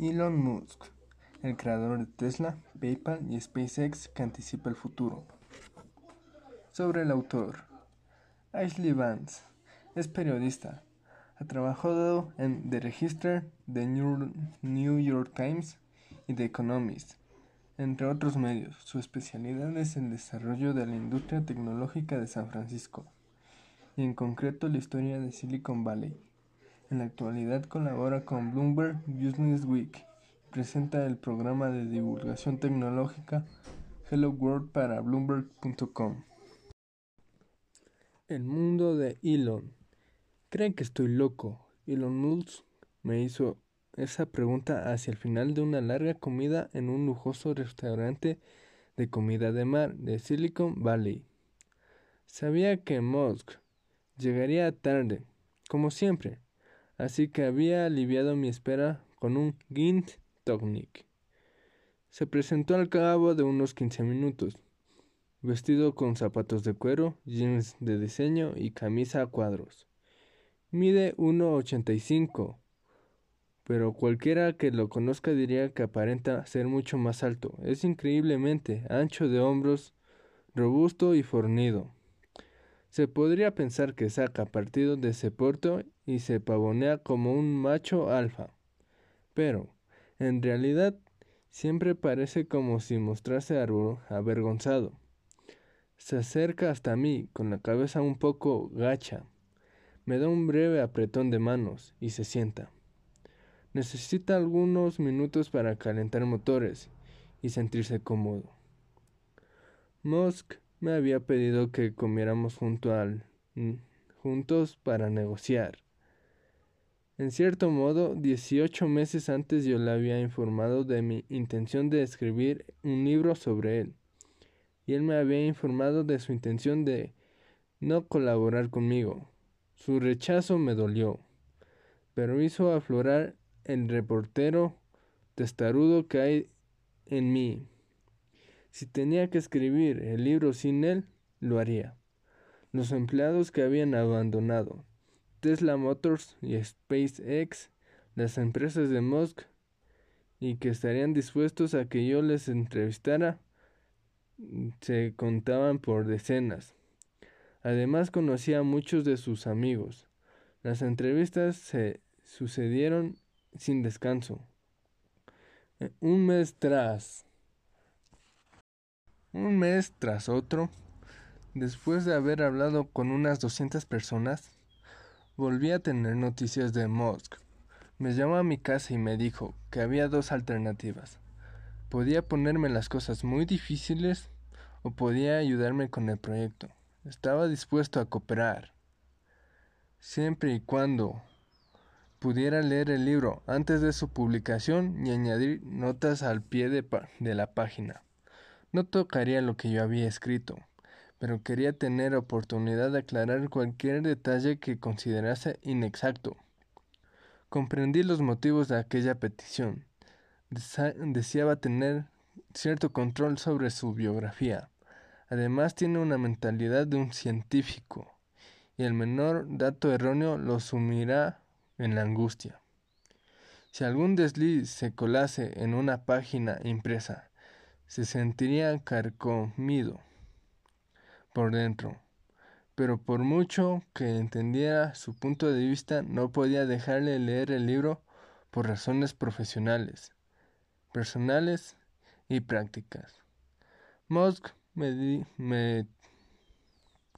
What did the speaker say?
Elon Musk, el creador de Tesla, PayPal y SpaceX que anticipa el futuro. Sobre el autor. Ashley Vance es periodista. Ha trabajado en The Register, The New York Times y The Economist, entre otros medios. Su especialidad es el desarrollo de la industria tecnológica de San Francisco y en concreto la historia de Silicon Valley. En la actualidad colabora con Bloomberg Business Week y presenta el programa de divulgación tecnológica Hello World para Bloomberg.com. El mundo de Elon. ¿Creen que estoy loco? Elon Musk me hizo esa pregunta hacia el final de una larga comida en un lujoso restaurante de comida de mar de Silicon Valley. Sabía que Musk llegaría tarde, como siempre, así que había aliviado mi espera con un Gint Tonic. Se presentó al cabo de unos quince minutos, vestido con zapatos de cuero, jeans de diseño y camisa a cuadros. Mide 1,85, pero cualquiera que lo conozca diría que aparenta ser mucho más alto. Es increíblemente ancho de hombros, robusto y fornido. Se podría pensar que saca partido de ese puerto y se pavonea como un macho alfa. Pero, en realidad, siempre parece como si mostrase avergonzado. Se acerca hasta mí con la cabeza un poco gacha. Me da un breve apretón de manos y se sienta. Necesita algunos minutos para calentar motores y sentirse cómodo. Musk me había pedido que comiéramos junto al, mm, juntos para negociar. En cierto modo, dieciocho meses antes yo le había informado de mi intención de escribir un libro sobre él, y él me había informado de su intención de no colaborar conmigo. Su rechazo me dolió, pero hizo aflorar el reportero testarudo que hay en mí. Si tenía que escribir el libro sin él, lo haría. Los empleados que habían abandonado Tesla Motors y SpaceX, las empresas de Musk, y que estarían dispuestos a que yo les entrevistara, se contaban por decenas. Además conocía a muchos de sus amigos. Las entrevistas se sucedieron sin descanso. Un mes tras un mes tras otro, después de haber hablado con unas 200 personas, volví a tener noticias de Musk. Me llamó a mi casa y me dijo que había dos alternativas. Podía ponerme las cosas muy difíciles o podía ayudarme con el proyecto. Estaba dispuesto a cooperar, siempre y cuando pudiera leer el libro antes de su publicación y añadir notas al pie de la página. No tocaría lo que yo había escrito, pero quería tener oportunidad de aclarar cualquier detalle que considerase inexacto. Comprendí los motivos de aquella petición. deseaba tener cierto control sobre su biografía. Además tiene una mentalidad de un científico, y el menor dato erróneo lo sumirá en la angustia. Si algún desliz se colase en una página impresa, se sentiría carcomido por dentro, pero por mucho que entendiera su punto de vista, no podía dejarle leer el libro por razones profesionales, personales y prácticas. Musk me, me